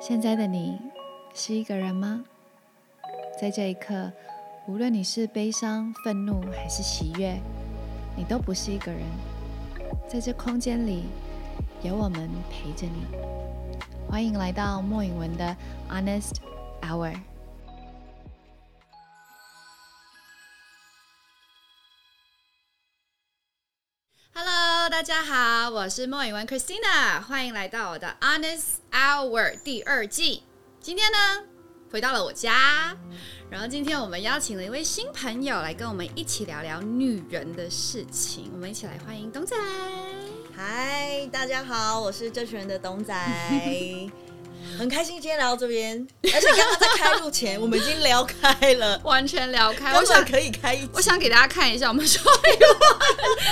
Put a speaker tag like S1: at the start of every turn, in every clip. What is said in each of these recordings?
S1: 现在的你是一个人吗？在这一刻，无论你是悲伤、愤怒还是喜悦，你都不是一个人。在这空间里，有我们陪着你。欢迎来到莫允文的 Honest Hour。家好，我是莫允文 Christina，欢迎来到我的 Honest Hour 第二季。今天呢，回到了我家，然后今天我们邀请了一位新朋友来跟我们一起聊聊女人的事情。我们一起来欢迎董仔。
S2: 嗨，大家好，我是这群人的董仔，很开心今天来到这边，而且刚刚在开录前，我们已经聊开了，
S1: 完全聊开。我想
S2: 可以开一集，
S1: 我想给大家看一下我们说的话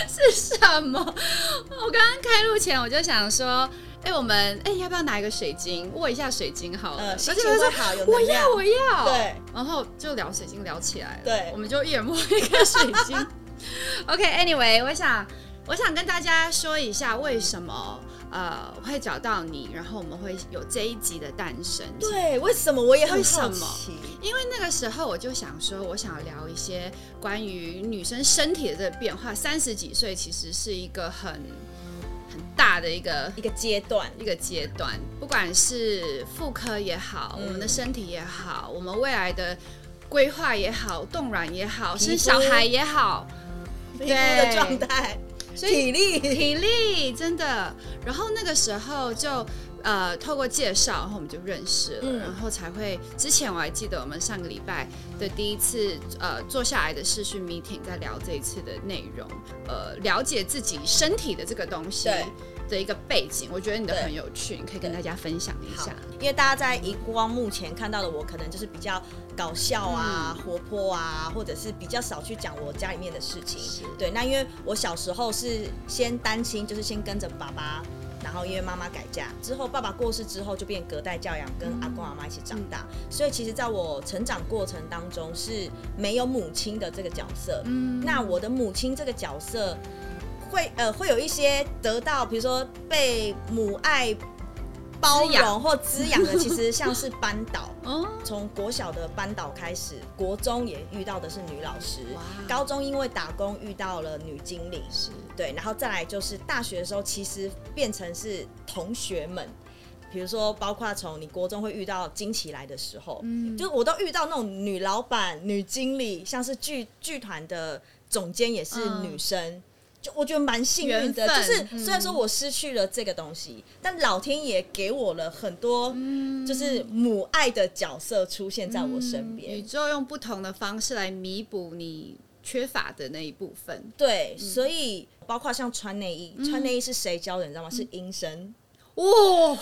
S1: 是什么。我刚刚开录前我就想说，哎、我们哎、要不要拿一个水晶握一下水晶好了？而且我就说
S2: 情会好，有
S1: 我要我要，
S2: 对，
S1: 然后就聊水晶聊起来了，
S2: 对
S1: 我们就一人摸一个水晶。OK，Anyway，、我想我想跟大家说一下为什么呃会找到你，然后我们会有这一集的诞生。
S2: 对，为什么我也很好奇？
S1: 因为那个时候我就想说，我想聊一些关于女生身体的这个变化。三十几岁其实是一个很很大的一个
S2: 一个阶段，
S1: 一个阶段，不管是妇科也好，
S2: 嗯
S1: 我们的身体也好，我们未来的规划也好，冻卵也好，生小孩也好，
S2: 皮肤的状态，
S1: 所以
S2: 体力，
S1: 体力真的。然后那个时候就呃透过介绍，然后我们就认识了，
S2: 嗯
S1: 然后才会。之前我还记得我们上个礼拜的第一次呃坐下来的视讯 meeting，在聊这一次的内容，呃，了解自己身体的这个东西
S2: 对
S1: 的一个背景，我觉得你的很有趣，你可以跟大家分享一下。，
S2: 因为大家在荧光幕前看到的我，可能就是比较搞笑啊、
S1: 嗯
S2: 活泼啊，或者是比较少去讲我家里面的事情
S1: 是。
S2: 对，那因为我小时候是先单亲，就是先跟着爸爸，然后因为妈妈改嫁之后，爸爸过世之后就变隔代教养，跟阿公阿妈一起长大。所以其实在我成长过程当中是没有母亲的这个角色。
S1: 嗯
S2: 那我的母亲这个角色会呃会有一些得到，比如说被母爱包容或滋养的，其实像是班导。
S1: 哦，
S2: 从国小的班导开始，国中也遇到的是女老师，高中因为打工遇到了女经理，
S1: 是。
S2: 对，然后再来就是大学的时候，其实变成是同学们，比如说包括从你国中会遇到惊奇来的时候，
S1: 嗯。
S2: 就我都遇到那种女老板、女经理，像是剧剧团的总监也是
S1: 嗯。
S2: 女生。就我觉得蛮幸运的，就是
S1: 嗯
S2: 虽然说我失去了这个东西，但老天爷给我了很多，
S1: 嗯
S2: 就是母爱的角色出现在我身边。
S1: 宇宙用不同的方式来弥补你缺乏的那一部分。
S2: 对，
S1: 嗯
S2: 所以包括像穿内衣，穿内衣是谁教的？你知道吗？
S1: 嗯
S2: 是医生。
S1: 哇，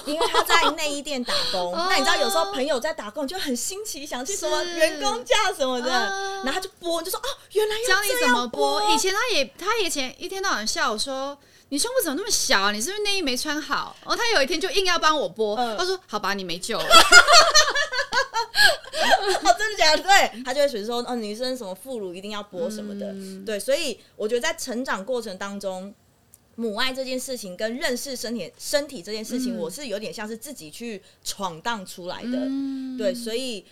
S2: 因为他在内衣店打工，
S1: 哦
S2: 那你知道有时候朋友在打工，就很新奇，想去什么
S1: 是
S2: 员工价什么的，
S1: 哦
S2: 然后他就播，就说哦，原来要
S1: 教你怎么播。以前他也，他以前一天到晚笑我说：“你胸部怎么那么小啊？你是不是内衣没穿好？”然后他有一天就硬要帮我播，
S2: 嗯
S1: 他说：“好吧，你没救了。
S2: 哦，真的假的？对，他就会随时说，哦，女生什么副乳一定要播什么的，
S1: 嗯
S2: 对，所以我觉得在成长过程当中。母爱这件事情跟认识身体身体这件事情，
S1: 嗯。
S2: 我是有点像是自己去闯荡出来的，
S1: 嗯。
S2: 对，所以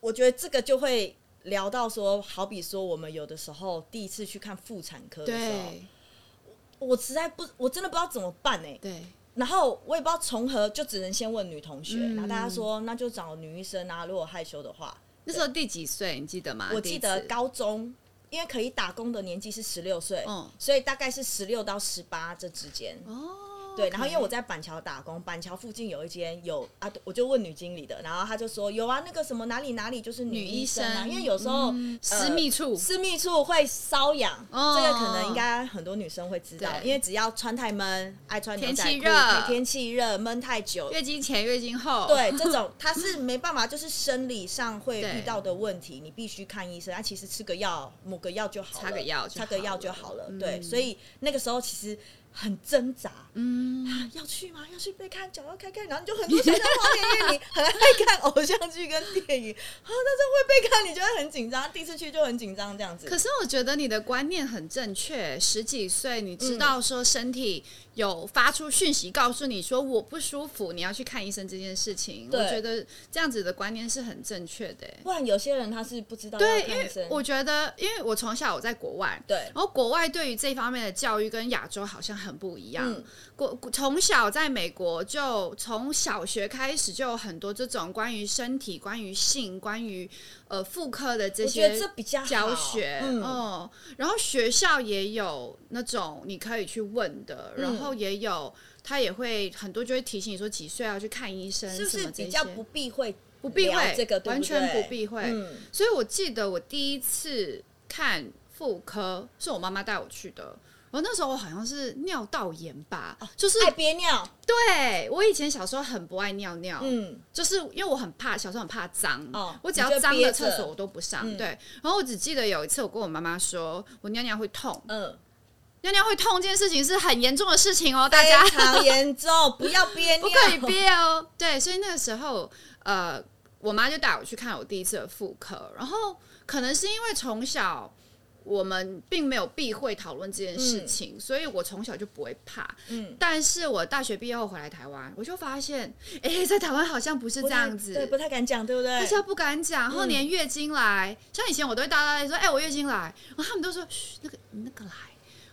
S2: 我觉得这个就会聊到说，好比说我们有的时候第一次去看妇产科的时候，
S1: 对。
S2: 我实在不，我真的不知道怎么办哎、
S1: 对，
S2: 然后我也不知道从何，就只能先问女同学，
S1: 嗯。
S2: 然后大家说那就找女医生啊，如果害羞的话，
S1: 那时候第几岁？你记得吗？
S2: 我记得高中。因为可以打工的年纪是十六岁，
S1: 嗯
S2: 所以大概是十六到十八这之间。
S1: 哦，
S2: 对，然后因为我在板桥打工，板桥附近有一间有啊，我就问女经理的，然后她就说有啊，那个什么哪里哪里就是女
S1: 女医
S2: 医生啊，
S1: 生
S2: 因为有时候、
S1: 嗯
S2: 呃
S1: 私密处
S2: 私密处会瘙痒，
S1: 哦
S2: 这个可能应该很多女生会知道，因为只要穿太闷，爱穿
S1: 天气热
S2: 天气热闷太久，
S1: 月经前、月经后，
S2: 对这种 它是没办法，就是生理上会遇到的问题，你必须看医生。啊，其实吃个药，抹个药就好了，
S1: 擦个药就
S2: 擦个药
S1: 好了
S2: 就好了。
S1: 嗯
S2: 对，所以那个时候其实很挣扎，
S1: 嗯，
S2: 啊，要去吗？要去被看，脚要开开，然后你就很多想象画面，因为你很爱看偶像剧跟电影啊，但是会被看，你就会很紧张，第一次去就很紧张这样子。
S1: 可是我觉得你的观念很正确，十几岁你知道说身体有发出讯息告诉你说我不舒服，你要去看医生这件事情，我觉得这样子的观念是很正确的欸。
S2: 不然有些人他是不知道
S1: 对，因为我觉得，因为我从小我在国外，
S2: 对。
S1: 然后国外对于这方面的教育跟亚洲好像很不一样。
S2: 嗯。
S1: 国从小在美国就从小学开始就有很多这种关于身体、关于性、关于呃妇科的这些
S2: 这比较
S1: 教学，
S2: 嗯。
S1: 哦，然后学校也有那种你可以去问的，
S2: 嗯
S1: 然后也有他也会很多就会提醒你说几岁要去看医生，
S2: 是不是比较不避讳
S1: 不避讳
S2: 这个，对
S1: 完全不避讳。
S2: 嗯，
S1: 所以我记得我第一次看妇科是我妈妈带我去的。我那时候我好像是尿道炎吧，就是
S2: 爱憋尿，
S1: 对我以前小时候很不爱尿尿，
S2: 嗯，
S1: 就是因为我很怕，小时候很怕脏，
S2: 哦
S1: 我只要脏的厕所我都不上。
S2: 嗯
S1: 对，然后我只记得有一次我跟我妈妈说，我尿尿会痛，
S2: 嗯，
S1: 尿尿会痛这件事情是很严重的事情哦，大家
S2: 非常严重，不要憋尿，
S1: 不可以憋哦。对，所以那个时候，呃，我妈就带我去看我第一次的妇科，然后可能是因为从小我们并没有避讳讨论这件事情，所以我从小就不会怕。
S2: 嗯，
S1: 但是我大学毕业后回来台湾，我就发现，哎、在台湾好像不是这样子，
S2: 对，不太敢讲，对不对？
S1: 大家不敢讲，然后
S2: 嗯
S1: 连月经来，像以前我都会大大咧说，哎、我月经来，然后他们都说，嘘，那个那个来，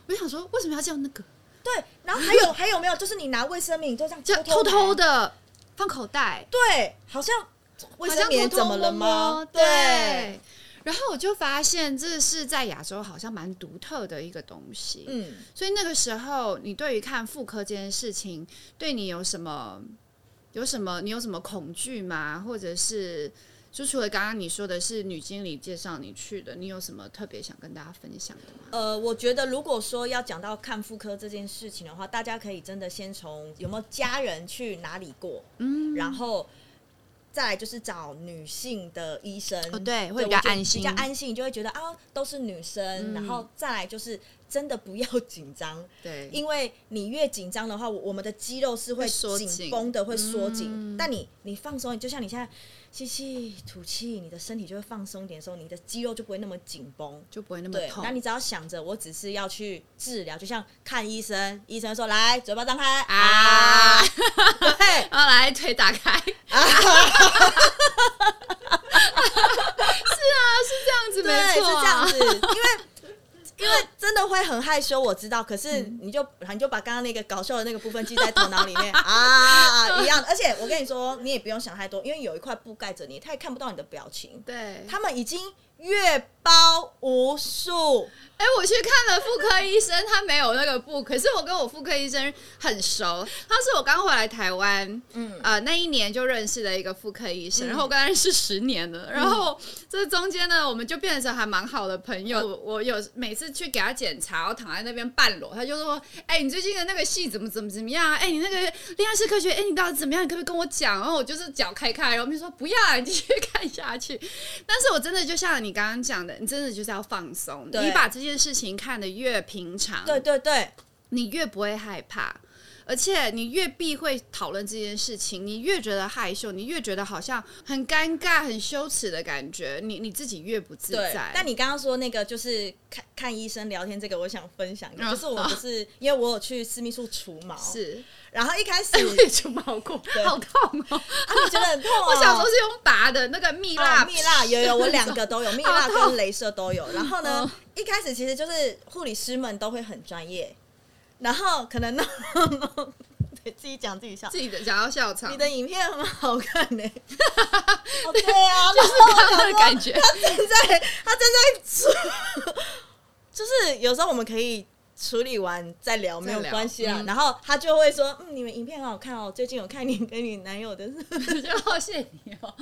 S1: 我就想说，为什么要叫那个？
S2: 对，然后 还有还有没有？就是你拿卫生棉，你就这样
S1: 就偷偷
S2: 的，
S1: 的放口袋，
S2: 对，好像卫生棉怎么了
S1: 摸
S2: 吗
S1: 摸？对。然后我就发现，这是在亚洲好像蛮独特的一个东西。
S2: 嗯，
S1: 所以那个时候，你对于看妇科这件事情，对你有什么有什么你有什么恐惧吗？或者是就除了刚刚你说的是女经理介绍你去的，你有什么特别想跟大家分享的吗？
S2: 呃，我觉得如果说要讲到看妇科这件事情的话，大家可以真的先从有没有家人去哪里过，
S1: 嗯，
S2: 然后再来就是找女性的医生，
S1: 哦对会比较安心
S2: 比较安心，你就会觉得啊都是女生，
S1: 嗯
S2: 然后再来就是真的不要紧张，
S1: 对，
S2: 因为你越紧张的话，我我们的肌肉是会
S1: 紧
S2: 紧绷的，会缩紧。
S1: 嗯
S2: 但你你放松，就像你现在吸气吐气，你的身体就会放松一点的时候，你的肌肉就不会那么紧绷。
S1: 就不会那么
S2: 对，
S1: 痛。
S2: 那你只要想着我只是要去治疗，就像看医生，医生说来嘴巴张开
S1: 啊
S2: 啊，对，
S1: 然后来腿打开，是啊，是这样子，没错、啊，
S2: 这样子，因为。因为真的会很害羞，我知道。可是
S1: 嗯
S2: 你就你就把刚刚那个搞笑的那个部分记在头脑里面 啊，一样的。而且我跟你说，你也不用想太多，因为有一块布盖着你，他也看不到你的表情。
S1: 对。
S2: 他们已经阅包无数，
S1: 哎、我去看了妇科医生，他没有那个布，可是我跟我妇科医生很熟，他是我刚回来台湾，嗯，呃，那一年就认识了一个妇科医生，然后我跟他认识十年了，然后这中间呢，我们就变成还蛮好的朋友。我我有每次去给他检查，我躺在那边半裸，他就说：“哎、你最近的那个戏怎么怎么怎么样啊？哎、你那个恋爱式科学，哎、你到底怎么样？你可不可以跟我讲？”然后我就是脚开开，然后我们说：“不要啊，你继续 看下去。”但是我真的就像你刚刚讲的，你真的就是要放松，
S2: 对
S1: 你把这件事情看得越平常，
S2: 对对对，
S1: 你越不会害怕，而且你越避讳讨论这件事情，你越觉得害羞，你越觉得好像很尴尬、很羞耻的感觉，你你自己越不自在。，
S2: 但你刚刚说那个就是看看医生聊天这个，我想分享就是我不是因为我有去私密处除毛，
S1: 是，
S2: 然后一开 始
S1: 哎、我也除毛过，好痛哦！
S2: 啊，你觉得很痛哦？
S1: 我小时候是用拔的那个蜜蜡，
S2: 啊，蜜蜡有有，我两个都有，蜜蜡跟镭射都有。然后呢
S1: 嗯，
S2: 一开始其实就是护理师们都会很专业，然后可能弄弄，对自己讲自己笑
S1: 自。己的想要笑场，
S2: 你的影片很好看呢、哦，对啊，就是
S1: 刚刚的感觉。
S2: 正在他正在处，就是有时候我们可以处理完再聊，没有
S1: 聊
S2: 关系啦。
S1: 嗯
S2: 然后他就会说：“嗯，你们影片很好看哦，最近有看你跟你男友的。”
S1: 就好谢你哦。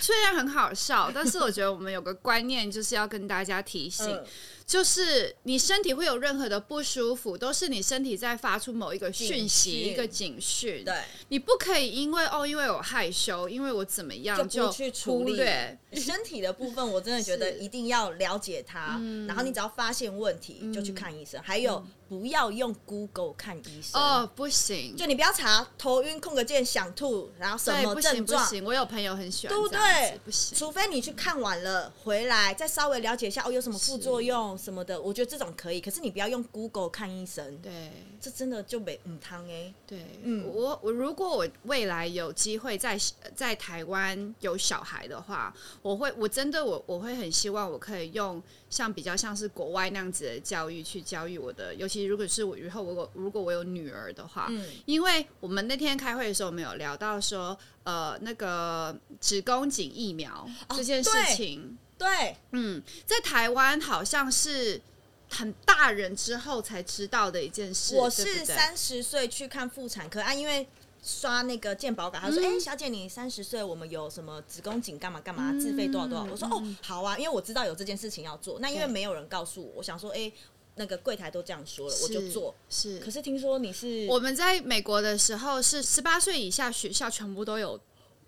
S1: 虽然很好笑，但是我觉得我们有个观念就是要跟大家提醒，
S2: 嗯
S1: 就是你身体会有任何的不舒服，都是你身体在发出某一个讯息、一个警讯。
S2: 对，
S1: 你不可以因为哦，因为我害羞，因为我怎么样
S2: 就去处
S1: 忽
S2: 理。
S1: 略。
S2: 身体的部分，我真的觉得 一定要了解它，然后你只要发现问题就去看医生，还有不要用 Google 看医生。
S1: 哦，不行，
S2: 就你不要查头晕、空个键、想吐，然后什
S1: 对，
S2: 么
S1: 不行
S2: 症状，
S1: 不行。我有朋友很喜欢
S2: 对不对？
S1: 不行。
S2: 除非你去看完了回来，再稍微了解一下哦，有什么副作用什么的，我觉得这种可以。可是你不要用 Google 看医生，
S1: 对
S2: 这真的就没嗯汤哎。
S1: 对，
S2: 嗯
S1: 我我如果我未来有机会在在台湾有小孩的话，我会我真的我我会很希望我可以用像比较像是国外那样子的教育去教育我的，尤其如果是我以后如果如果我有女儿的话，
S2: 嗯
S1: 因为我们那天开会的时候，我们有聊到说，呃，那个子宫颈疫苗这件事情，
S2: 对，
S1: 嗯，在台湾好像是很大人之后才知道的一件事。
S2: 我是三十岁去看妇产科啊，因为。刷那个健保卡，他说：“哎、
S1: 嗯
S2: 小姐，你三十岁，我们有什么子宫颈干嘛干嘛，自费多少多少。”我说：“
S1: 嗯
S2: 哦，好啊，因为我知道有这件事情要做。那因为没有人告诉我，我想说，哎、那个柜台都这样说了，我就做。
S1: 是。
S2: 可是听说你是
S1: 我们在美国的时候是十八岁以下学校全部都有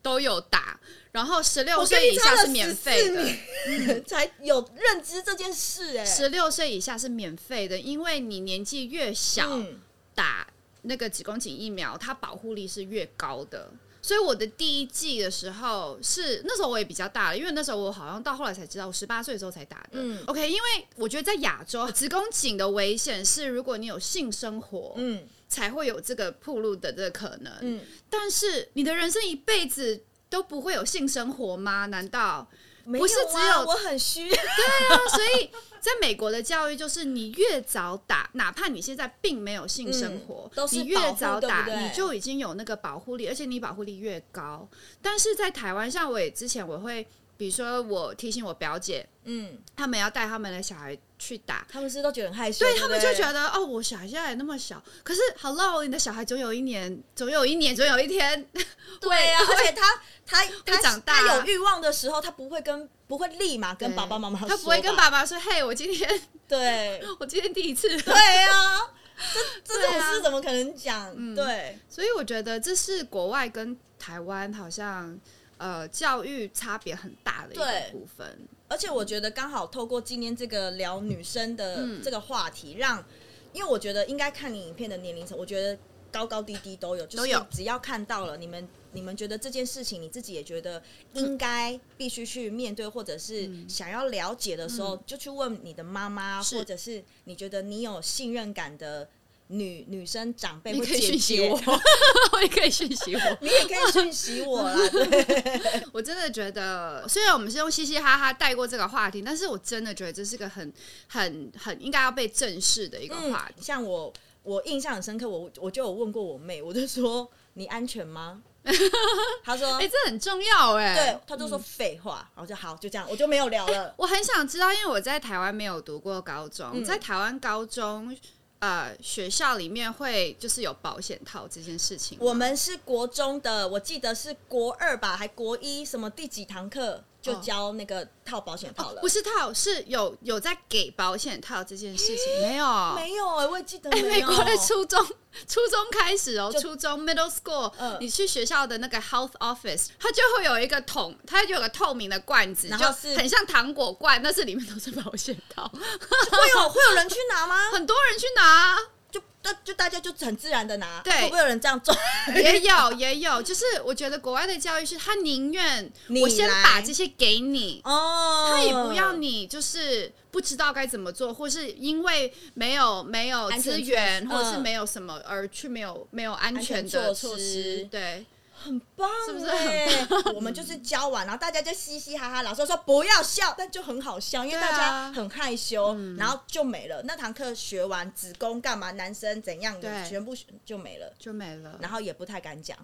S1: 都有打，然后十六岁以下是免费的
S2: ，14年 才有认知这件事、哎，
S1: 十六岁以下是免费的，因为你年纪越小，
S2: 嗯
S1: 打那个子宫颈疫苗，它保护力是越高的。所以我的第一季的时候是那时候我也比较大了，因为那时候我好像到后来才知道，我十八岁的时候才打的。
S2: 嗯
S1: OK，因为我觉得在亚洲，子宫颈的危险是如果你有性生活，
S2: 嗯
S1: 才会有这个铺路的这个可能。
S2: 嗯，
S1: 但是你的人生一辈子都不会有性生活吗？难道？
S2: 没
S1: 不是只有
S2: 我很虚，对啊
S1: 所以在美国的教育就是，你越早打，哪怕你现在并没有性生活，
S2: 嗯
S1: 你越早打，你就已经有那个保护力，而且你保护力越高。但是在台湾，像我也之前我会，比如说我提醒我表姐，
S2: 嗯，
S1: 他们要带他们的小孩去打。
S2: 他们是都觉得很害羞，
S1: 对他们就觉
S2: 得
S1: 得哦，我小孩现在还那么小，可是 Hello，你的小孩总有一年，总有一年，总有一天，
S2: 对啊，而且他他他
S1: 长大。
S2: 他有欲望的时候，他不会跟不会立马跟爸爸妈妈，
S1: 他不会跟爸爸说：“嘿，我今天
S2: 对。
S1: 我今天第一次。”
S2: 对啊，这这种事怎么可能讲？对，
S1: 所以我觉得这是国外跟台湾好像呃教育差别很大的一个部分。
S2: 而且我觉得刚好透过今天这个聊女生的
S1: 嗯。
S2: 这个话题，让因为我觉得应该看你影片的年龄层，我觉得高高低低都有，就是
S1: 都有。
S2: 只要看到了，你们你们觉得这件事情，你自己也觉得应该必须去面对，或者是想要了解的时候，就去问你的妈妈，或者是你觉得你有信任感的女女生长辈
S1: 你可以
S2: 或姐姐
S1: 讯息我，，我也可以讯息我。
S2: 你也可以讯息我啦，对。
S1: 我真的觉得，虽然我们是用嘻嘻哈哈带过这个话题，但是我真的觉得这是个很、很、很应该要被正视的一个话题。
S2: 嗯像我，我印象很深刻，我我就有问过我妹，我就说你安全吗？她说，
S1: 哎、这很重要哎。
S2: 对，她就说废话，然后就好，就这样，我就没有聊了。
S1: 我很想知道，因为我在台湾没有读过高中，
S2: 嗯
S1: 在台湾高中呃学校里面会就是有保险套这件事情。
S2: 我们是国中的，我记得是国二吧，还国一，什么第几堂课就交那个套保险套了。
S1: 不是套，是有有在给保险套这件事情没有？
S2: 没有哎、我也记得。
S1: 美国的初中 初中开始哦，初中 middle school，、
S2: 嗯
S1: 你去学校的那个 health office，它就会有一个桶，它就有个透明的罐子，就
S2: 然后是
S1: 很像糖果罐，但是里面都是保险套，
S2: 会有会有人去拿吗？
S1: 很多人去拿。
S2: 就大就大家就很自然的拿，
S1: 对。
S2: 会不会有人这样做？
S1: 也有也有，就是我觉得国外的教育是他宁愿我先把这些给你，
S2: 哦，
S1: 他也不要你就是不知道该怎么做，或是因为没有没有资源，或是没有什么而去没有没有安全的
S2: 措
S1: 措
S2: 施。
S1: 对，
S2: 很棒
S1: 是不是？
S2: 哎？我们就是教完，然后大家就嘻嘻哈哈，老师说不要笑，但就很好笑，因为大家很害羞，然后就没了。那堂课学完子宫干嘛，男生怎样的，
S1: 对。
S2: 全部就没了，
S1: 就没了。
S2: 然后也不太敢讲。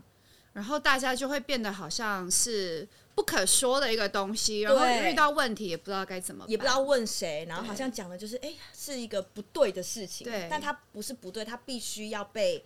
S1: 然后大家就会变得好像是不可说的一个东西，然后
S2: 对。
S1: 遇到问题也不知道该怎么办，
S2: 也不知道问谁，然后好像讲的就是，哎、是一个不对的事情，
S1: 对。
S2: 但它不是不对，它必须要被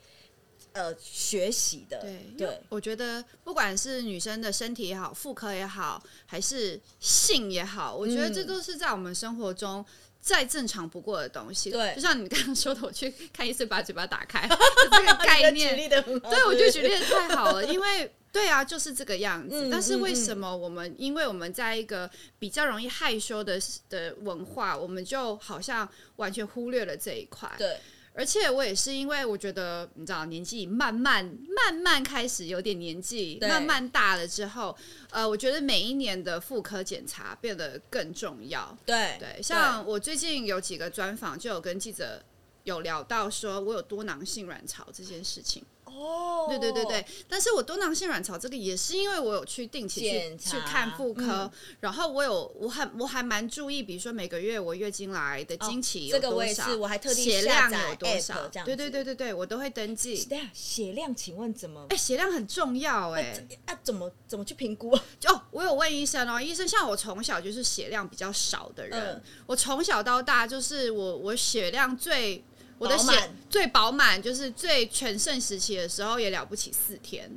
S2: 呃学习的，
S1: 对，
S2: 对，
S1: 我觉得不管是女生的身体也好，妇科也好，还是性也好，我觉得
S2: 嗯
S1: 这都是在我们生活中再正常不过的东西。
S2: 对
S1: 就像你刚刚说的，我去看医生把嘴巴打开，这个概念。对，我觉得举例的太好了，因为 对啊，就是这个样子。
S2: 嗯
S1: 但是为
S2: 嗯
S1: 什么我们，因为我们在一个比较容易害羞的的文化，我们就好像完全忽略了这一块。
S2: 对
S1: 而且我也是因为我觉得，你知道，年纪慢慢慢慢开始有点年纪，慢慢大了之后，呃，我觉得每一年的妇科检查变得更重要。
S2: 对
S1: 对，像我最近有几个专访，就有跟记者有聊到说我有多囊性卵巢这件事情。
S2: 哦，
S1: 对对对对，但是我多囊性卵巢这个也是因为我有去定期去去看妇科，
S2: 嗯。
S1: 然后我有我很我还蛮注意，比如说每个月我月经来的经期有
S2: 哦这个我
S1: 多少，
S2: 也是我还特地
S1: 血量有多少，对对
S2: 子。
S1: 对对对，我都会登记。
S2: 血量，请问怎么？
S1: 哎，血量很重要哎、
S2: 啊，怎么怎么去评估？
S1: 哦，我有问医生哦，医生像我从小就是血量比较少的人，
S2: 嗯。
S1: 我从小到大就是我我血量最我的血最饱满，就是最全盛时期的时候也了不起四天，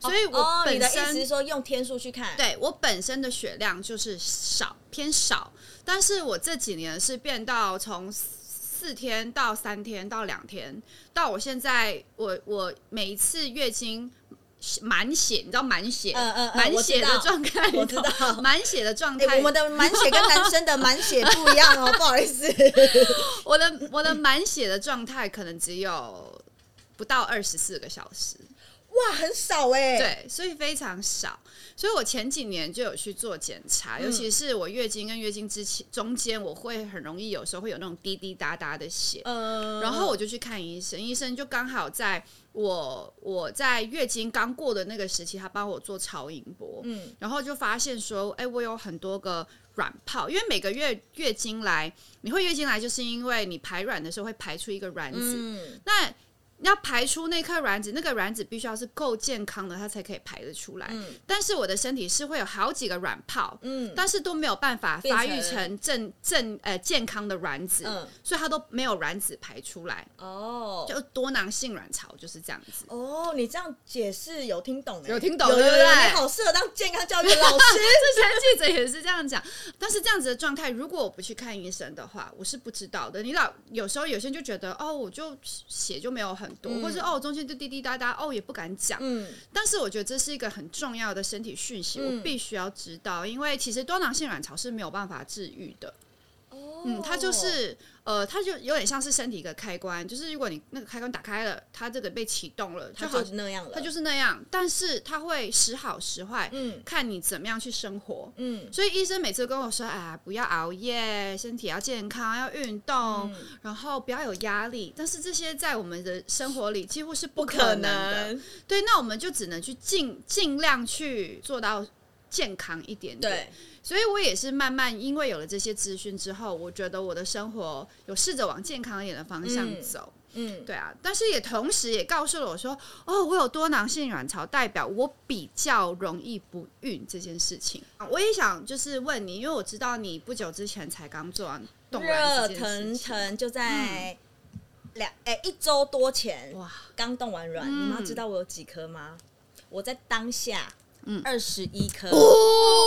S1: 所以我本
S2: 的意思
S1: 身、
S2: 是说用天数去看？
S1: 对我本身的血量就是少偏少，但是我这几年是变到从四天到三天到两天，到我现在我我每一次月经满血，你知道满血，
S2: 嗯嗯嗯
S1: 满血的状态，
S2: 我知道
S1: 满血的状
S2: 哎、
S1: 态，
S2: 我们的满血跟男生的 满血不一样哦，不好意思。
S1: 我的我的满血的状态可能只有不到二十四个小时，
S2: 哇，很少哎、，
S1: 对，所以非常少。所以我前几年就有去做检查，尤其是我月经跟月经之前中间，我会很容易有时候会有那种滴滴答答的血，
S2: 嗯、
S1: 然后我就去看医生，医生就刚好在我我在月经刚过的那个时期，他帮我做超音波，
S2: 嗯。
S1: 然后就发现说，哎、我有很多个卵泡，因为每个月月经来，你会月经来，就是因为你排卵的时候会排出一个卵子，
S2: 嗯，
S1: 那要排出那颗卵子，那个卵子必须要是够健康的，它才可以排得出来。
S2: 嗯
S1: 但是我的身体是会有好几个卵泡，
S2: 嗯
S1: 但是都没有办法发育
S2: 成
S1: 成正正呃健康的卵子，
S2: 嗯
S1: 所以它都没有卵子排出来。
S2: 哦。
S1: 就多囊性卵巢就是这样子。
S2: 哦，你这样解释有听懂哎、
S1: 有听懂
S2: 有有有，
S1: 对不对
S2: 你好适合当健康教育老师。
S1: 之前记者也是这样讲，但是这样子的状态，如果我不去看医生的话，我是不知道的。你老有时候有些人就觉得，哦，我就血就没有很多，
S2: 嗯
S1: 或是哦中间就滴滴答答，哦也不敢讲。
S2: 嗯
S1: 但是我觉得这是一个很重要的身体讯息，
S2: 嗯
S1: 我必须要知道，因为其实多囊性卵巢是没有办法治愈的。
S2: 哦
S1: 嗯，它就是呃，它就有点像是身体一个开关，就是如果你那个开关打开了，它这个被启动了，
S2: 它
S1: 就好
S2: 是那样了，
S1: 它就是那样，但是它会时好时坏，
S2: 嗯
S1: 看你怎么样去生活。
S2: 嗯
S1: 所以医生每次跟我说：“哎呀，不要熬夜，身体要健康，要运动，
S2: 嗯
S1: 然后不要有压力。”但是这些在我们的生活里几乎是不
S2: 不可
S1: 可能的。
S2: 能。
S1: 对，那我们就只能去尽尽量去做到健康一点点。
S2: 对，
S1: 所以我也是慢慢因为有了这些资讯之后，我觉得我的生活有试着往健康一点的方向
S2: 嗯
S1: 走。
S2: 嗯，
S1: 对啊，但是也同时也告诉了我说，哦，我有多囊性卵巢，代表我比较容易不孕这件事情。我也想就是问你，因为我知道你不久之前才刚做完动卵
S2: 热腾腾就在两哎、一周多前
S1: 哇，
S2: 刚动完卵，
S1: 嗯
S2: 你们知道我有几颗吗？我在当下，嗯，二十一颗。
S1: 哦，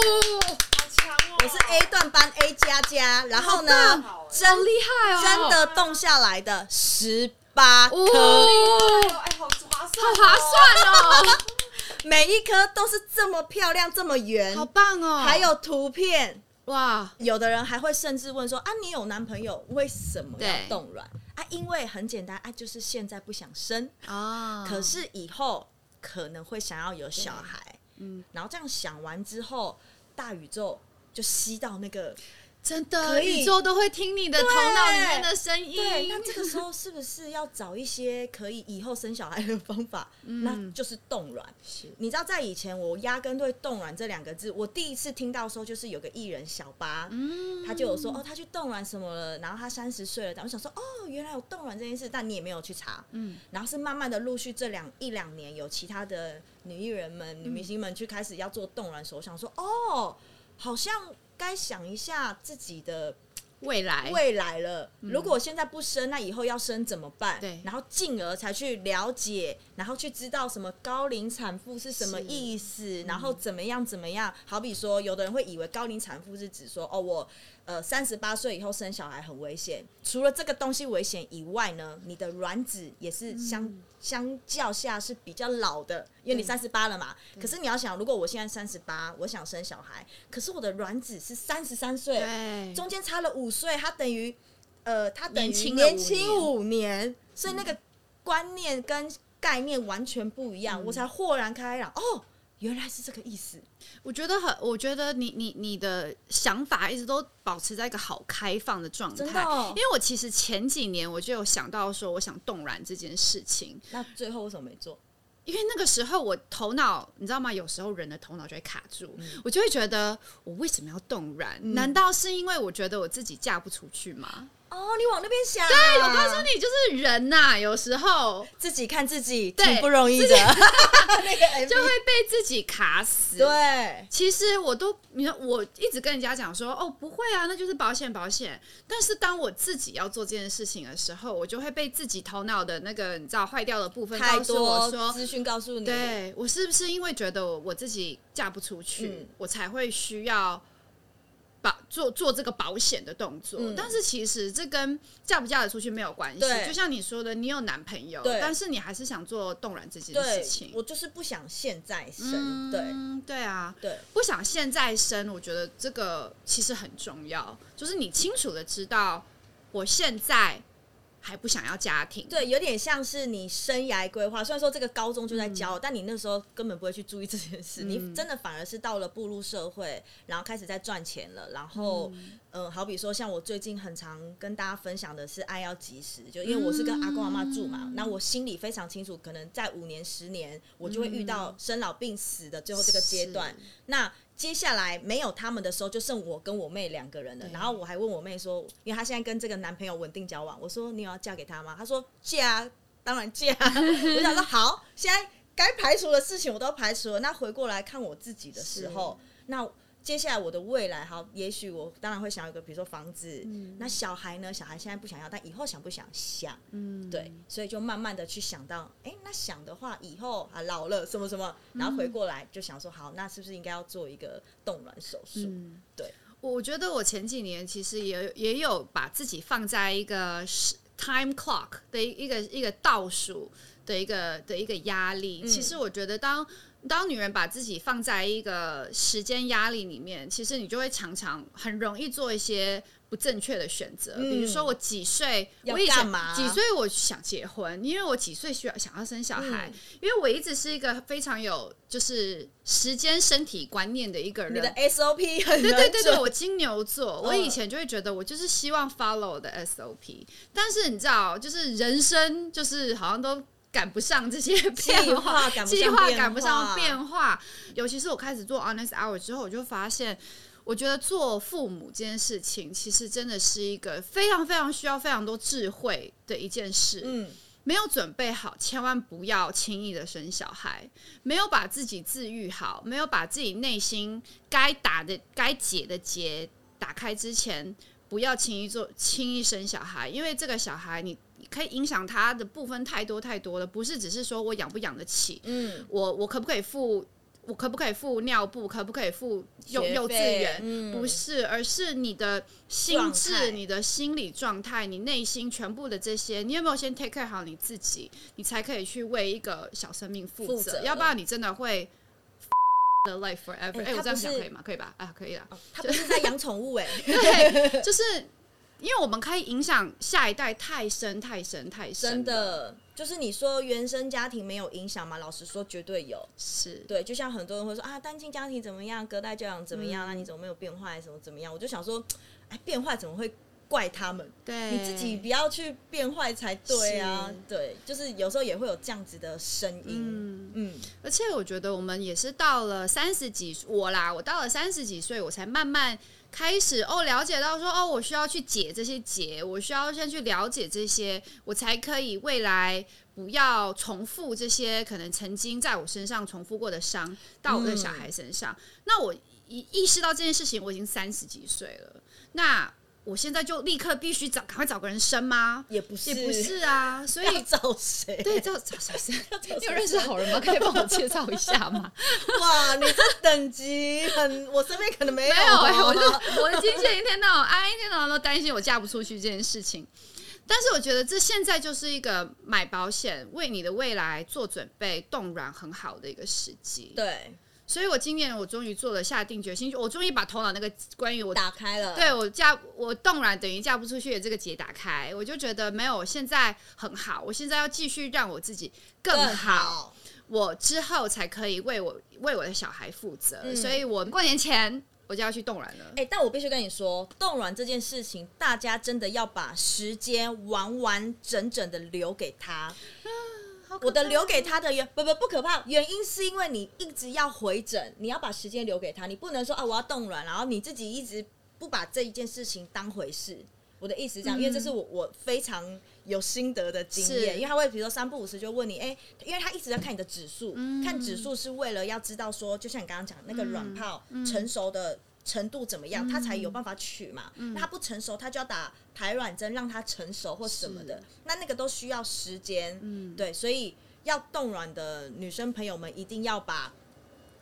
S2: 我是 A 段班 A 加加，然后呢，真
S1: 好厉害哦，
S2: 真的冻下来的十八颗，
S1: 哦，
S3: 哎，好划
S1: 好
S3: 算，
S1: 划算哦，
S2: 每一颗都是这么漂亮，这么圆，
S1: 好棒哦，
S2: 还有图片。
S1: 哇，
S2: 有的人还会甚至问说啊，你有男朋友，为什么要
S1: 对
S2: 冻卵啊？因为很简单啊，就是现在不想生，
S1: 哦，
S2: 可是以后可能会想要有小孩，
S1: 嗯，
S2: 然后这样想完之后，大宇宙就吸到那个
S1: 真的，
S2: 可以。
S1: 宇宙都会听你的头脑里面的声音，
S2: 对，那这个时候是不是要找一些可以以后生小孩的方法？那就是冻卵。你知道，在以前我压根对“冻卵”这两个字，我第一次听到的时候，就是有个艺人小八，他就有说哦，他去冻卵什么了，然后他三十岁了，然后我想说哦，原来有冻卵这件事，但你也没有去查，嗯，然后是慢慢的陆续这两一两年，有其他的女艺人们、女明星们去开始要做冻卵的时候，我想说哦，好像该想一下自己的
S1: 未来，
S2: 未来了。如果现在不生，那以后要生怎么办？
S1: 对
S2: 然后进而才去了解，然后去知道什么高龄产妇是什么意思，然后怎么样怎么样。好比说，有的人会以为高龄产妇是指说，哦，我呃，三十八岁以后生小孩很危险。除了这个东西危险以外呢，你的卵子也是相、相较下是比较老的，因为你
S1: 对。
S2: 三十八了嘛。可是你要想，如果我现在三十八，我想生小孩，可是我的卵子是三十三岁，中间差了五岁，它等于呃，它等于
S1: 年轻五
S2: 年，所以那个观念跟概念完全不一样，我才豁然开朗。哦，原来是这个意思。
S1: 我觉得很，我觉得你你你的想法一直都保持在一个好开放的状态。因为我其实前几年我就有想到说，我想动卵这件事情，
S2: 那最后为什么没做？
S1: 因为那个时候我头脑，你知道吗？有时候人的头脑就会卡住，
S2: 嗯
S1: 我就会觉得我为什么要动卵？难道是因为我觉得我自己嫁不出去吗？
S2: 哦，你往那边想。
S1: 对，我告诉你，就是人呐、有时候
S2: 自己看自己
S1: 对
S2: 挺不容易的，
S1: 就会被自己卡死。
S2: 对。
S1: 其实我都，你看，我一直跟人家讲说，哦，不会啊，那就是保险保险。但是当我自己要做这件事情的时候，我就会被自己头脑的那个你知道坏掉的部分
S2: 太
S1: 告诉我说，
S2: 多资讯告诉你，
S1: 对我是不是因为觉得我我自己嫁不出去，
S2: 嗯
S1: 我才会需要保做做这个保险的动作？
S2: 嗯
S1: 但是其实这跟嫁不嫁得出去没有关系。就像你说的，你有男朋友，但是你还是想做冻卵这件事情。
S2: 我就是不想现在生，对
S1: 嗯，对啊，
S2: 对，
S1: 不想现在生，我觉得这个其实很重要，就是你清楚的知道我现在还不想要家庭，
S2: 对，有点像是你生涯规划。虽然说这个高中就在
S1: 嗯
S2: 教，但你那时候根本不会去注意这件事。你真的反而是到了步入社会，然后开始在赚钱了。然后，嗯、好比说像我最近很常跟大家分享的是爱要及时，就因为我是跟阿公阿妈住
S1: 嗯
S2: 嘛，那我心里非常清楚，可能在五年、十年，我就会遇到生老病死的最后这个阶段。
S1: 是
S2: 那接下来没有他们的时候，就剩我跟我妹两个人了。然后我还问我妹说，因为她现在跟这个男朋友稳定交往，我说你有要嫁给他吗？她说嫁，当然嫁。我想说好，现在该排除的事情我都排除了。那回过来看我自己的时候，那接下来我的未来，好，也许我当然会想要一个，比如说房子。那小孩呢？小孩现在不想要，但以后想不想想？
S1: 嗯，
S2: 对，所以就慢慢的去想到，哎、那想的话，以后啊老了什么什么，然后回过来就想说，好，那是不是应该要做一个冻卵手术？
S1: 嗯，
S2: 对。
S1: 我觉得我前几年其实也也有把自己放在一个时 time clock 的一一个一个倒数的一个的一个压力。
S2: 嗯
S1: 其实我觉得当当女人把自己放在一个时间压力里面，其实你就会常常很容易做一些不正确的选择。比如说我几岁，
S2: 要
S1: 我以前
S2: 干嘛？
S1: 几岁我想结婚，因为我几岁需要想要生小孩，
S2: 嗯。
S1: 因为我一直是一个非常有就是时间身体观念的一个人。
S2: 你的 SOP 很
S1: 对对对对，我金牛座，我以前就会觉得我就是希望 follow 我的 SOP，但是你知道，就是人生就是好像都赶不上这些 变化，计划赶不上变化。尤其是我开始做 honest hour 之后，我就发现。我觉得做父母这件事情，其实真的是一个非常非常需要非常多智慧的一件事。
S2: 嗯，
S1: 没有准备好，千万不要轻易的生小孩。没有把自己治愈好，没有把自己内心该打的、该解的结打开之前，不要轻易做、轻易生小孩，因为这个小孩你可以影响他的部分太多太多了，不是只是说我养不养得起，
S2: 嗯，
S1: 我我可不可以付。我可不可以付尿布？可不可以付幼幼稚园？
S2: 嗯
S1: 不是，而是你的心智、你的心理状态、你内心全部的这些，你有没有先 take care 好你自己，你才可以去为一个小生命负责。要不然你真的会 the life forever。哎、我这样讲可以吗？可以吧？啊，可以了。
S2: 他不是在养宠物哎、
S1: 对，就是因为我们可以影响下一代太深、太深、太深，
S2: 真的。就是你说原生家庭没有影响吗？老实说，绝对有。
S1: 是
S2: 对，就像很多人会说啊，单亲家庭怎么样，隔代教养怎么样，
S1: 嗯
S2: 那你怎么没有变坏，什么怎么样？我就想说，哎，变坏怎么会怪他们？
S1: 对
S2: 你自己不要去变坏才对啊。对，就是有时候也会有这样子的声音。
S1: 嗯。
S2: 嗯，
S1: 而且我觉得我们也是到了三十几，我啦，我到了三十几岁，我才慢慢开始哦，了解到说哦，我需要去解这些结，我需要先去了解这些，我才可以未来不要重复这些可能曾经在我身上重复过的伤到我的小孩身上。那我意意识到这件事情，我已经三十几岁了，那。我现在就立刻必须找赶快找个人生吗？
S2: 也不是，
S1: 也不是啊，所以
S2: 找谁？
S1: 对，找找找谁？你有认识好人吗？可以帮我介绍一下吗？
S2: 哇，你这等级很，我身边可能没有
S1: 没有哎、
S2: 哦。
S1: 我就我的经纪人一天到晚哎，一天到晚都担心我嫁不出去这件事情。但是我觉得这现在就是一个买保险、为你的未来做准备、动软很好的一个时机。
S2: 对，
S1: 所以我今年我终于做了下定决心，我终于把头脑那个关于我
S2: 打开了。
S1: 对我嫁我动卵等于嫁不出去的这个结打开，我就觉得没有，现在很好，我现在要继续让我自己更
S2: 更
S1: 好，我之后才可以为我为我的小孩负责。
S2: 嗯
S1: 所以我过年前我就要去冻卵了。
S2: 哎、但我必须跟你说，冻卵这件事情，大家真的要把时间完完整整的留给他。我的留给他的原不不不可怕，原因是因为你一直要回诊，你要把时间留给他，你不能说啊我要冻卵，然后你自己一直不把这一件事情当回事。我的意思是这样，因为这是我我非常有心得的经验，因为他会比如说三不五时就问你，哎、因为他一直在看你的指数，看指数是为了要知道说，就像你刚刚讲那个卵泡成熟的程度怎么样，他才有办法取嘛。那他不成熟，他就要打排卵针让他成熟或什么的，那那个都需要时间。对，所以要冻卵的女生朋友们一定要把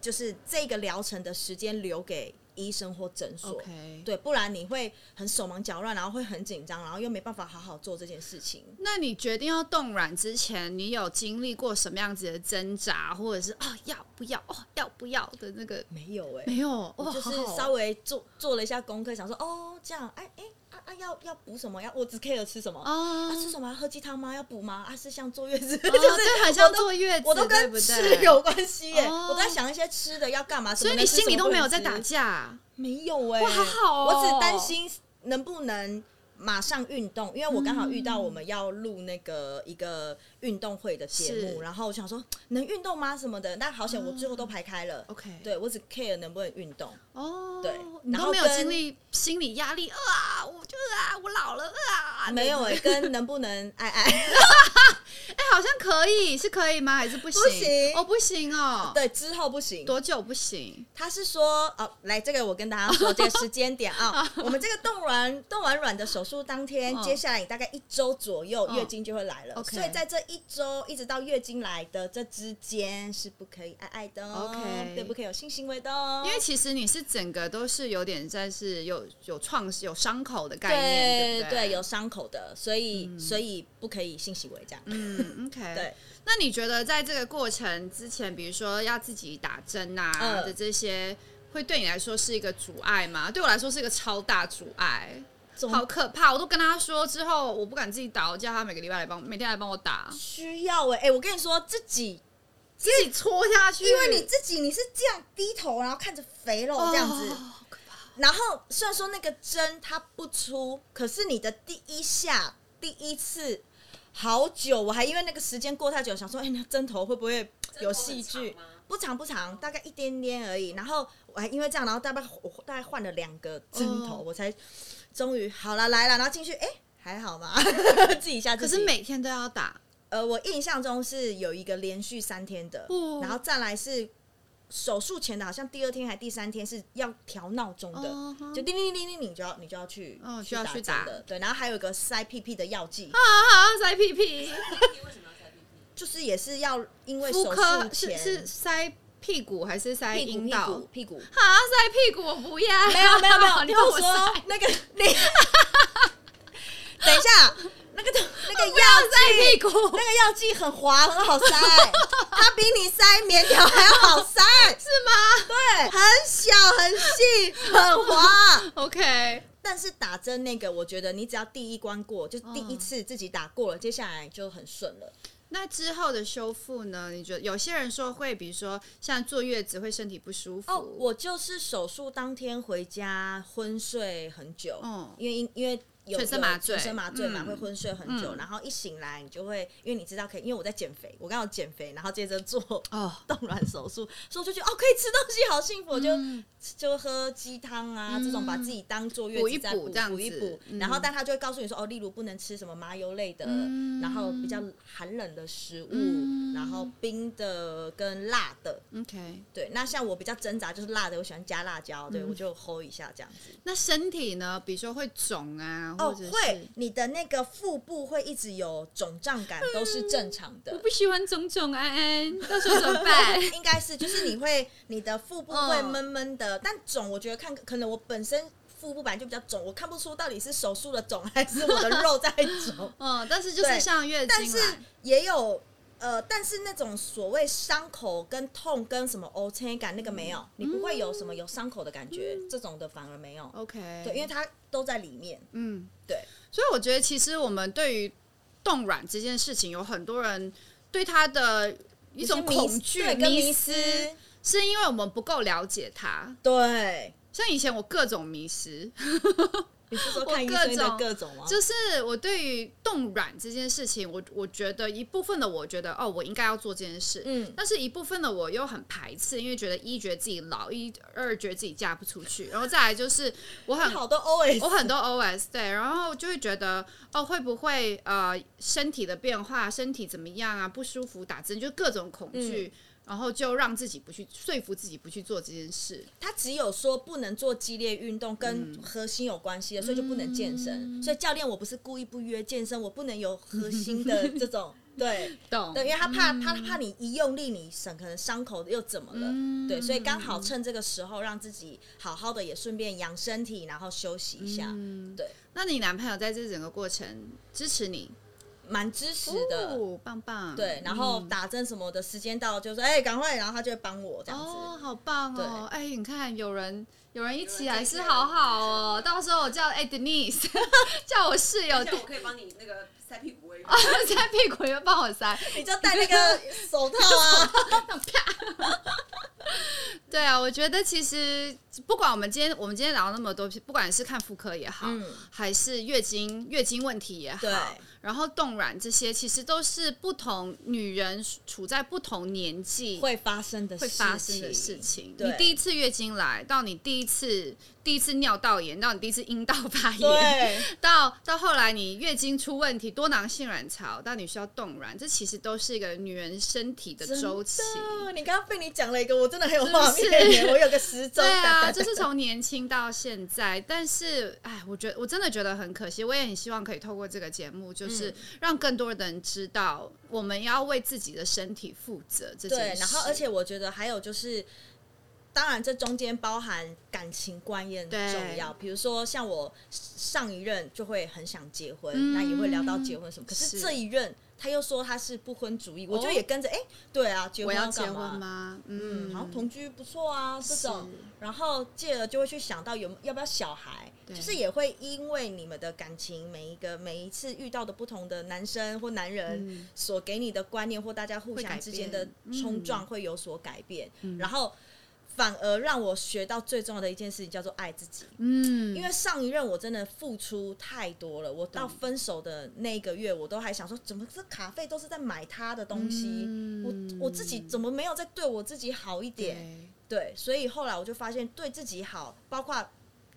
S2: 就是这个疗程的时间留给医生或诊所。对，不然你会很手忙脚乱，然后会很紧张，然后又没办法好好做这件事情。
S1: 那你决定要冻卵之前，你有经历过什么样子的挣扎，或者是啊、要不要哦要不要的那个？
S2: 没有哎、
S1: 没有，哇，
S2: 就是稍微做做了一下功课，想说哦这样，哎哎啊啊要要补什么？要我只 care 吃什么？
S1: 哦
S2: 啊吃什么？要喝鸡汤吗？要补吗？啊是像坐月子，
S1: 哦
S2: 就是
S1: 对，很像坐月子，
S2: 我都跟吃？有关系耶、
S1: 哦
S2: 我都在想一些吃的要干嘛，
S1: 所以你心里都没有在打
S2: 架，
S1: 架，
S2: 没有哎、
S1: 哇好好哦
S2: 我只担心能不能马上运动，因为我刚好遇到我们要录那个一个运动会的节目，然后我想说 能运动吗？什么的，但好险我最后都排开了。
S1: OK
S2: 对我只 care 能不能运动。
S1: 哦，
S2: 对
S1: 然后没有经历心理压力啊，我就是啊，我老了啊，
S2: 没有哎、跟能不能爱爱，
S1: 哎、好像可以，是可以吗？还是不行？
S2: 不行。
S1: 哦，不行哦，，
S2: 对之后不行。
S1: 多久不行？
S2: 他是说哦，来这个我跟大家说这个时间点啊，我们这个冻卵冻完卵的手术当天，
S1: 嗯。
S2: 接下来你大概一周左右
S1: 嗯。
S2: 月经就会来了。所以在这一周一直到月经来的这之间是不可以爱爱的哦
S1: OK
S2: 对，不可以有性行为的哦，
S1: 因为其实你是整个都是有点在是有有创有伤口的概念，对不对？
S2: 对有伤口的，所以、所以不可以性行为这样，
S1: 嗯，OK，
S2: 对。
S1: 那你觉得在这个过程之前，比如说要自己打针啊
S2: 嗯。
S1: 的这些，会对你来说是一个阻碍吗？对我来说是一个超大阻碍，
S2: 总
S1: 好可怕！我都跟他说之后，我不敢自己打，我叫他每个礼拜来帮，每天来帮我打，
S2: 需要哎、哎、我跟你说自己。
S1: 自己戳下去，
S2: 因为你自己你是这样低头，然后看着肥肉这样子，
S1: 哦
S2: 然后虽然说那个针它不粗，可是你的第一下第一次好久，我还因为那个时间过太久，想说，哎、那针头会不会有细菌？不长不长，大概一点点而已。然后我还因为这样，然后大概我大概换了两个针头，
S1: 哦
S2: 我才终于好了来了，然后进去，哎、还好吗？自己一下自
S1: 可。是每天都要打，
S2: 呃，我印象中是有一个连续三天的，
S1: 哦。
S2: 然后再来是手术前的，好像第二天还第三天是要调闹钟的，
S1: 哦
S2: 就叮叮叮叮，你就要你就要去，
S1: 哦就要去
S2: 去
S1: 打。
S2: 的，对，然后还有一个塞屁屁的药剂，
S1: 啊啊，塞屁屁，
S2: 就是也是要因为手术前
S1: 是是塞屁股还是塞阴道？
S2: 股屁股，
S1: 啊，塞屁股我不要，
S2: 没有没有没有，
S1: 你帮我
S2: 说，那个 你，等一下，那个那个药
S1: 塞屁
S2: 剂。
S1: 股，
S2: 那个药剂很滑，很好塞，它比你塞棉条还要好塞，
S1: 是吗
S2: 对，很小很细很滑。
S1: ？OK，
S2: 但是打针那个，我觉得你只要第一关过，就第一次自己打过了，接下来就很顺了。
S1: 那之后的修复呢？你觉得有些人说会，比如说像坐月子会身体不舒服，
S2: 哦，我就是手术当天回家昏睡很久，
S1: 嗯
S2: 因为因因为有
S1: 全身麻醉
S2: 有全身麻醉嘛，
S1: 嗯
S2: 会昏睡很久，
S1: 嗯
S2: 然后一醒来你就会，因为你知道可以，因为我在减肥，我刚好减肥，然后接着做
S1: 哦，
S2: 冻卵手术，所以我就觉得哦，可以吃东西，好幸福，我就
S1: 嗯
S2: 就喝鸡汤啊，
S1: 嗯
S2: 这种把自己当做月子在补
S1: 补这样
S2: 补一补，
S1: 嗯
S2: 然后但他就会告诉你说，哦，例如不能吃什么麻油类的，
S1: 嗯
S2: 然后比较寒冷的食物，
S1: 嗯
S2: 然后冰的跟辣的
S1: ，OK。
S2: 对，那像我比较挣扎就是辣的，我喜欢加辣椒，
S1: 嗯
S2: 对、我就齁一下这样子。
S1: 那身体呢？比如说会肿啊，
S2: 哦，会，你的那个腹部会一直有肿胀感，都是正常的。
S1: 我不喜欢肿肿安安，到时候怎么办？
S2: 应该是，就是你会，你的腹部会
S1: 嗯
S2: 闷闷的，但肿，我觉得看可能我本身腹部本来就比较肿，我看不出到底是手术的肿还是我的肉在肿，
S1: 嗯，但是就是像月经
S2: 但是，也有。呃，但是那种所谓伤口跟痛跟什么 O C 感那个没有，
S1: 嗯。
S2: 你不会有什么有伤口的感觉，这种的反而没有。
S1: OK，
S2: 对，因为它都在里面。
S1: 嗯，
S2: 对，
S1: 所以我觉得其实我们对于冻卵这件事情，有很多人对它的一种恐惧、
S2: 跟迷
S1: 思，
S2: 思，
S1: 是因为我们不够了解它。
S2: 对，
S1: 像以前我各种迷失，
S2: 你是说
S1: 我
S2: 看医
S1: 各
S2: 生的
S1: 种
S2: 各种吗？
S1: 就是我对于冻卵这件事情，我我觉得一部分的我觉得哦，我应该要做这件事，
S2: 嗯，
S1: 但是一部分的我又很排斥，因为觉得一觉得自己老，一二觉得自己嫁不出去，然后再来就是我很
S2: 好多 OS，
S1: 我很多 OS 对，然后就会觉得哦，会不会呃身体的变化，身体怎么样啊，不舒服，打针，就各种恐惧，然后就让自己不去说服自己不去做这件事。
S2: 他只有说不能做激烈运动，跟核心有关系的，所以就不能健身。所以教练，我不是故意不约健身，我不能有核心的 这种。对
S1: 懂？
S2: 对，因为他怕他怕你一用力，你省可能伤口又怎么了？对，所以刚好趁这个时候让自己好好的，也顺便养身体，然后休息一下。对，
S1: 那你男朋友在这整个过程支持你？
S2: 蛮支持的。
S1: 哦，棒棒。
S2: 对，然后打针什么的时间到，就说哎，赶快，然后他就会帮我这样子。
S1: 哦，好棒哦！
S2: 对
S1: 哎，你看有人有人一起来是好好哦。到时候我叫哎 Denise 叫我室友
S3: 我可以帮你那个塞屁股哦，
S1: 塞。屁股又帮我塞。
S2: 你就戴那个手套啊。
S1: 对啊，我觉得其实不管我们今天我们今天聊那么多，不管是看妇科也好，
S2: 嗯
S1: 还是月经月经问题也好，然后冻卵这些，其实都是不同女人处在不同年纪
S2: 会发生的
S1: 会发生的事情。你第一次月经来，到你第一次第一次尿道炎，到你第一次阴道发炎，到到后来你月经出问题，多囊性卵巢，到你需要冻卵，这其实都是一个女人身体的周期。
S2: 你刚刚被你讲了一个，我真的很有画面 我有个时钟。
S1: 对啊，就是从年轻到现在，但是哎，我觉得我真的觉得很可惜，我也很希望可以透过这个节目，就是
S2: 嗯
S1: 让更多的人知道，我们要为自己的身体负责这件
S2: 对，然后而且我觉得还有就是。当然，这中间包含感情观也很重要。比如说，像我上一任就会很想结婚，
S1: 嗯
S2: 那也会聊到结婚什么。可是
S1: 是
S2: 这一任他又说他是不婚主义，我就
S1: 哦
S2: 也跟着，哎、对啊，结
S1: 婚要结
S2: 婚？
S1: 吗？
S2: 嗯，好像同居不错啊，这种，然后继而就会去想到有要不要小孩，就是也会因为你们的感情，每一个每一次遇到的不同的男生或男人
S1: 嗯。
S2: 所给你的观念，或大家互相之间的
S1: 变
S2: 冲撞会有所改变，然后反而让我学到最重要的一件事情叫做爱自己。
S1: 嗯，
S2: 因为上一任我真的付出太多了，我到分手的那一个月，我都还想说，怎么这卡费都是在买他的东西，
S1: 嗯
S2: 我我自己怎么没有再对我自己好一点？
S1: 对
S2: 对，所以后来我就发现，对自己好，包括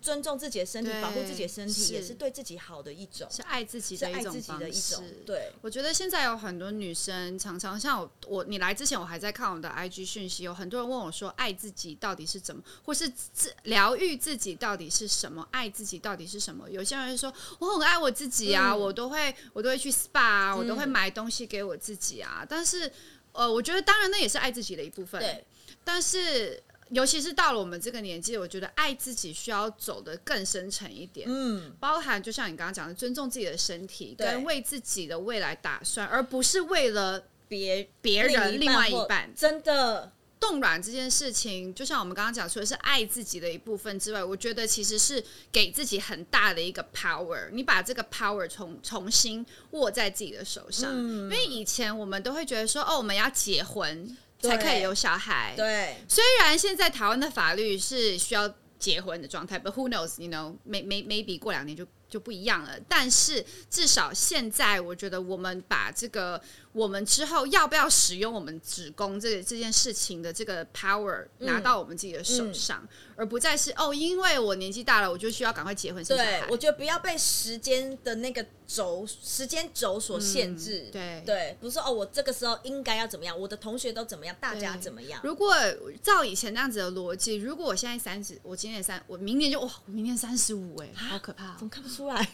S2: 尊重自己的身体，保护自己的身体，
S1: 是
S2: 也是对自己好的一种，
S1: 是爱自己
S2: 是
S1: 的一种
S2: 爱自己的一种
S1: 方式。
S2: 对。
S1: 我觉得现在有很多女生常常像我，我你来之前我还在看我的 IG 讯息，有很多人问我说，爱自己到底是怎么，或是自疗愈自己到底是什么，爱自己到底是什么？有些人说我很爱我自己啊，
S2: 嗯
S1: 我都会我都会去 SPA 啊，我都会
S2: 嗯
S1: 买东西给我自己啊，但是呃，我觉得当然那也是爱自己的一部分，
S2: 对，
S1: 但是。尤其是到了我们这个年纪，我觉得爱自己需要走得更深沉一点。
S2: 嗯，
S1: 包含就像你刚刚讲的，尊重自己的身体，跟为自己的未来打算，而不是为了
S2: 别
S1: 别人另外一半。
S2: 真的，
S1: 冻卵这件事情，就像我们刚刚讲，除了是爱自己的一部分之外，我觉得其实是给自己很大的一个 power。你把这个 power 重重新握在自己的手上，
S2: 嗯
S1: 因为以前我们都会觉得说，哦，我们要结婚
S2: 对
S1: 才可以有小孩。
S2: 对，
S1: 虽然现在台湾的法律是需要结婚的状态，but who knows，you know，may may maybe 过两年就就不一样了。但是至少现在，我觉得我们把这个我们之后要不要使用我们子宫这这件事情的这个 power 拿到我们自己的手上，而不再是哦，因为我年纪大了，我就需要赶快结婚生小孩。，
S2: 对我觉得不要被时间的那个轴、时间轴所限制。
S1: 嗯对
S2: 对，不是说哦，我这个时候应该要怎么样，我的同学都怎么样，大家怎么样。
S1: 如果照以前那样子的逻辑，如果我现在三十，我今年三，我明年就哇，我明年三十五，哎，好可怕、哦！
S2: 怎么看不出来？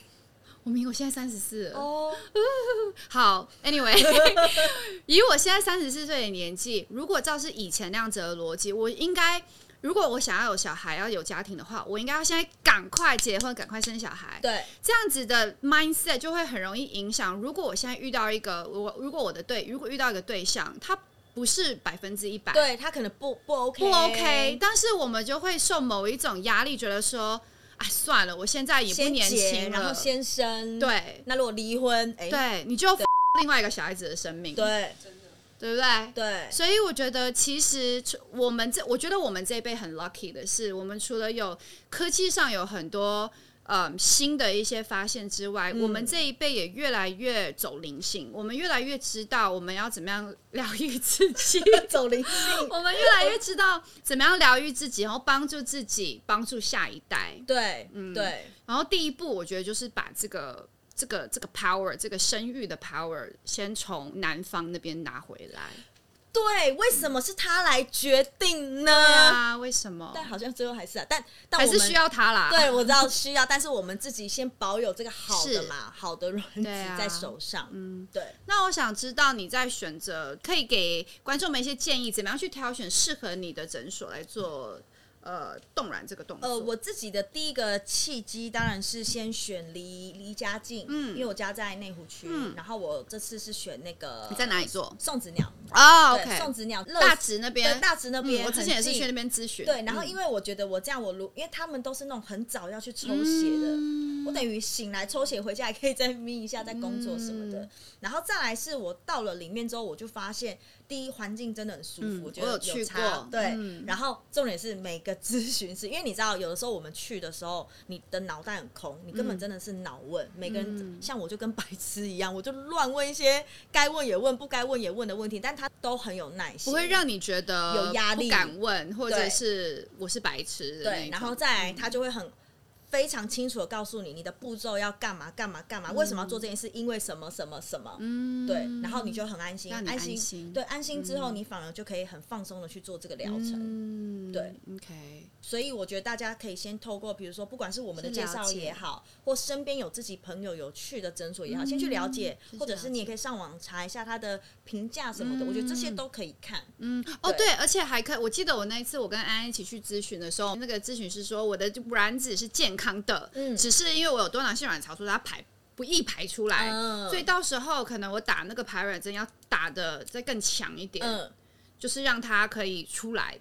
S1: 我明我现在三十四了。
S2: 哦，
S1: 好，Anyway，以我现在三十四岁的年纪，如果照是以前那样子的逻辑，我应该，如果我想要有小孩，要有家庭的话，我应该要现在赶快结婚，赶快生小孩。
S2: 对，
S1: 这样子的 mindset 就会很容易影响。如果我现在遇到一个我，如果我的对，如果遇到一个对象，他不是百分之一百，
S2: 对他可能不不 OK，
S1: 不 OK，但是我们就会受某一种压力，觉得说，哎，算了，我现在也不年，轻了，
S2: 然后先生。，
S1: 对
S2: 那如果离婚，哎，
S1: 对，你就另外一个小孩子的生命，
S2: 对
S1: 对不对？
S2: 对
S1: 所以我觉得，其实我们这，我觉得我们这一辈很 lucky 的是，我们除了有科技上有很多呃新的一些发现之外，
S2: 嗯
S1: 我们这一辈也越来越走灵性，我们越来越知道我们要怎么样疗愈自己。
S2: 走灵性，
S1: 我们越来越知道怎么样疗愈自己，然后帮助自己，帮助下一代。
S2: 对
S1: 嗯
S2: 对
S1: 然后第一步，我觉得就是把这个、这个、这个 power，这个生育的 power，先从男方那边拿回来。
S2: 对，为什么是他来决定呢？
S1: 对啊，为什么？
S2: 但好像最后还是啊，但但
S1: 还是需要他啦。
S2: 对，我知道需要，但是我们自己先保有这个好的嘛，好的卵子在手上。
S1: 嗯，
S2: 对，
S1: 那我想知道你在选择，可以给观众们一些建议，怎么样去挑选适合你的诊所来做呃冻卵这个动作？
S2: 呃，我自己的第一个契机当然是先选离离家近，
S1: 嗯
S2: 因为我家在内湖区，
S1: 嗯
S2: 然后我这次是选那个
S1: 你在哪里做？
S2: 送子鸟，
S1: 哦
S2: 对，送子鸟
S1: 大直那边，
S2: 大直那边、
S1: 嗯我之前也是去那
S2: 边。
S1: 咨询。
S2: 对，然后
S1: 嗯
S2: 因为我觉得我这样，我如因为他们都是那种很早要去抽血的，
S1: 嗯
S2: 我等于醒来抽血，回家还可以再眯一下，再工作什么的。
S1: 嗯
S2: 然后再来是我到了里面之后，我就发现第一环境真的很舒服，
S1: 嗯
S2: 我觉得
S1: 有去过
S2: 差对，
S1: 嗯
S2: 然后重点是每个咨询师，因为你知道有的时候我们去的时候，你的脑袋很空，你根本真的是脑问，每个人、
S1: 嗯
S2: 像我就跟白痴一样，我就乱问一些该问也问，不该问也问的问题，但他都很有耐心，
S1: 不会让你觉得
S2: 有压力
S1: 不敢问，或者是我是白痴
S2: 对，然后再来他就会很。非常清楚的告诉你，你的步骤要干嘛干嘛干嘛，为什么要做这件事，因为什么什么什么，
S1: 嗯。
S2: 对，然后你就很安心，安心，对，安心之后，你反而就可以很放松的去做这个疗程。
S1: 嗯
S2: 对
S1: ，OK，
S2: 所以我觉得大家可以先透过，比如说，不管是我们的介绍也好，或身边有自己朋友有去的诊所也好，先去了解，或者是你也可以上网查一下他的评价什么的，我觉得这些都可以看。
S1: 嗯，哦
S2: 对。
S1: 对，而且还可以，我记得我那一次我跟安安一起去咨询的时候，那个咨询师说我的卵子是健康的，
S2: 嗯。
S1: 只是因为我有多囊性卵巢，所以它排不易排出来，
S2: 嗯。
S1: 所以到时候可能我打那个排卵针要打的再更强一点，
S2: 嗯，
S1: 就是让它可以出来。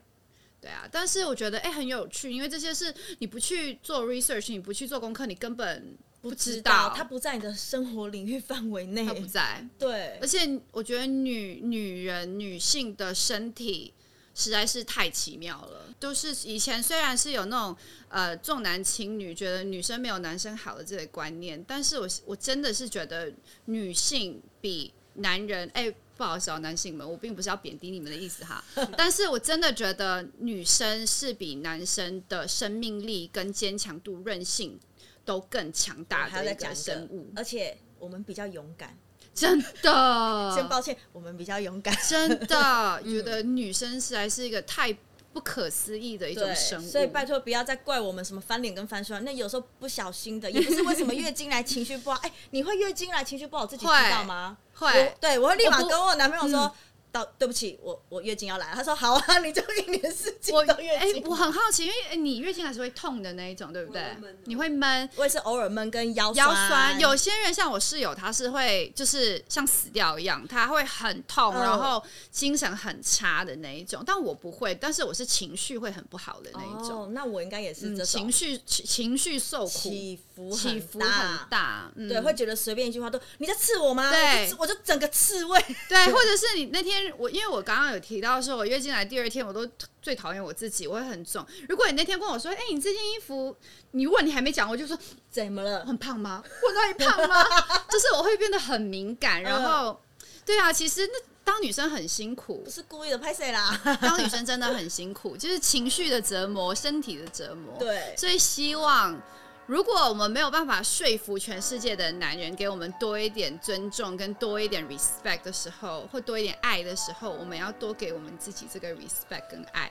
S1: 对啊，但是我觉得哎、很有趣，因为这些是你不去做 research，你不去做功课，你根本不知道，
S2: 它不在你的生活领域范围内。
S1: 它，不在。
S2: 对。
S1: 而，且我觉得女女人女性的身体实在是太奇妙了。就是以前虽然是有那种呃重男轻女，觉得女生没有男生好的这个观念，但是我我真的是觉得女性比男人哎。不好意思哦，男性们，我并不是要贬低你们的意思哈，但是我真的觉得女生是比男生的生命力跟坚强度、韧性都更强大的一个生物，
S2: 而且我们比较勇敢。
S1: 真的。
S2: 先抱歉，我们比较勇敢。
S1: 真的觉得女生实在是一个太不可思议的一种，生物，
S2: 所以拜托不要再怪我们什么翻脸跟翻酸，那有时候不小心的，也不是为什么月经来情绪不好。哎、你会月经来情绪不好自己知道吗？
S1: 会
S2: 我对我会立马跟我男朋友说。到对不起，我我月经要来了。他说好啊，你就一年四季
S1: 我
S2: 都月
S1: 哎、
S2: 经。
S1: 我很好奇，因为哎你月经还是会痛的那一种，对不对？你会闷。
S2: 我也是偶尔闷跟腰
S1: 腰酸，有些人像我室友，他是会就是像死掉一样，他会很痛，
S2: 嗯
S1: 然后精神很差的那一种。但我不会，但是我是情绪会很不好的那一种，
S2: 哦，那我应该也是
S1: 嗯，
S2: 这种、
S1: 情绪情情绪受苦，
S2: 起伏
S1: 起伏很。大，嗯
S2: 对，会觉得随便一句话都你在刺我吗？
S1: 对
S2: 我我就整个刺猬。
S1: 对，或者是你那天天我因为我刚刚有提到说，我月经来第二天我都最讨厌我自己，我会很重。如果你那天跟我说，哎、你这件衣服，你如果你还没讲，我就说
S2: 怎么了
S1: 我？很胖吗？我哪里胖吗？就是我会变得很敏感，然后，对啊，其实那当女生很辛苦
S2: 不，是故意的，拍谁啦？
S1: 当女生真的很辛苦，就是情绪的折磨，身体的折磨。
S2: 对，
S1: 所以希望，如果我们没有办法说服全世界的男人给我们多一点尊重跟多一点 respect 的时候，或多一点爱的时候，我们要多给我们自己这个 respect 跟爱。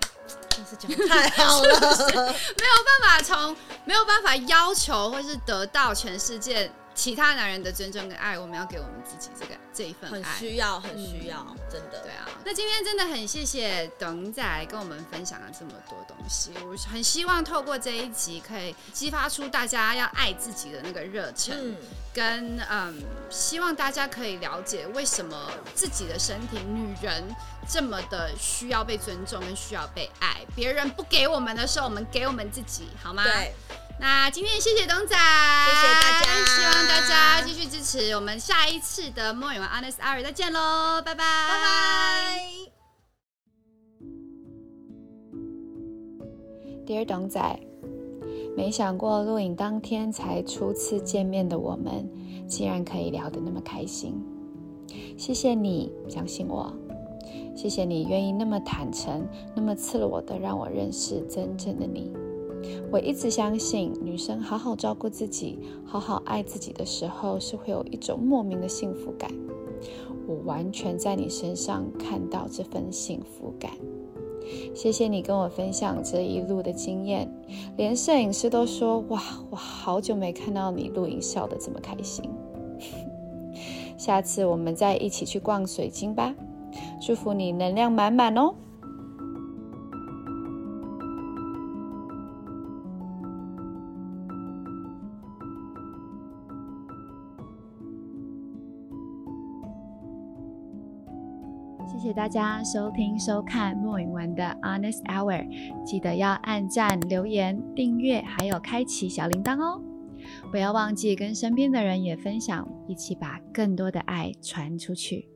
S2: 真是讲得太好了。
S1: 没有办法从没有办法要求或是得到全世界其他男人的尊重跟爱，我们要给我们自己这个这一份
S2: 很
S1: 爱。
S2: 需要，很需要，真的。
S1: 对啊，那今天真的很谢谢董仔跟我们分享了这么多东西，我很希望透过这一集可以激发出大家要爱自己的那个热忱，
S2: 嗯，
S1: 跟嗯，希望大家可以了解为什么自己的身体，女人这么的需要被尊重跟需要被爱，别人不给我们的时候，我们给我们自己，好吗？
S2: 对，
S1: 那今天谢谢董仔，
S2: 谢谢大家
S1: 希望大家继续支持我们下一次的莫永 Honest Hour 再见喽，拜拜，
S2: 拜拜。
S4: Dear 董仔，没想过录影当天才初次见面的我们，竟然可以聊得那么开心。谢谢你相信我，谢谢你愿意那么坦诚、那么赤裸的让我认识真正的你。我一直相信，女生好好照顾自己、好好爱自己的时候，是会有一种莫名的幸福感。我完全在你身上看到这份幸福感。谢谢你跟我分享这一路的经验，连摄影师都说：“哇，我好久没看到你录影笑得这么开心。”下次我们再一起去逛水晶吧，祝福你能量满满哦。大家收听收看莫云文的 Honest Hour，记得要按赞、留言、订阅，还有开启小铃铛哦。不要忘记跟身边的人也分享，一起把更多的爱传出去。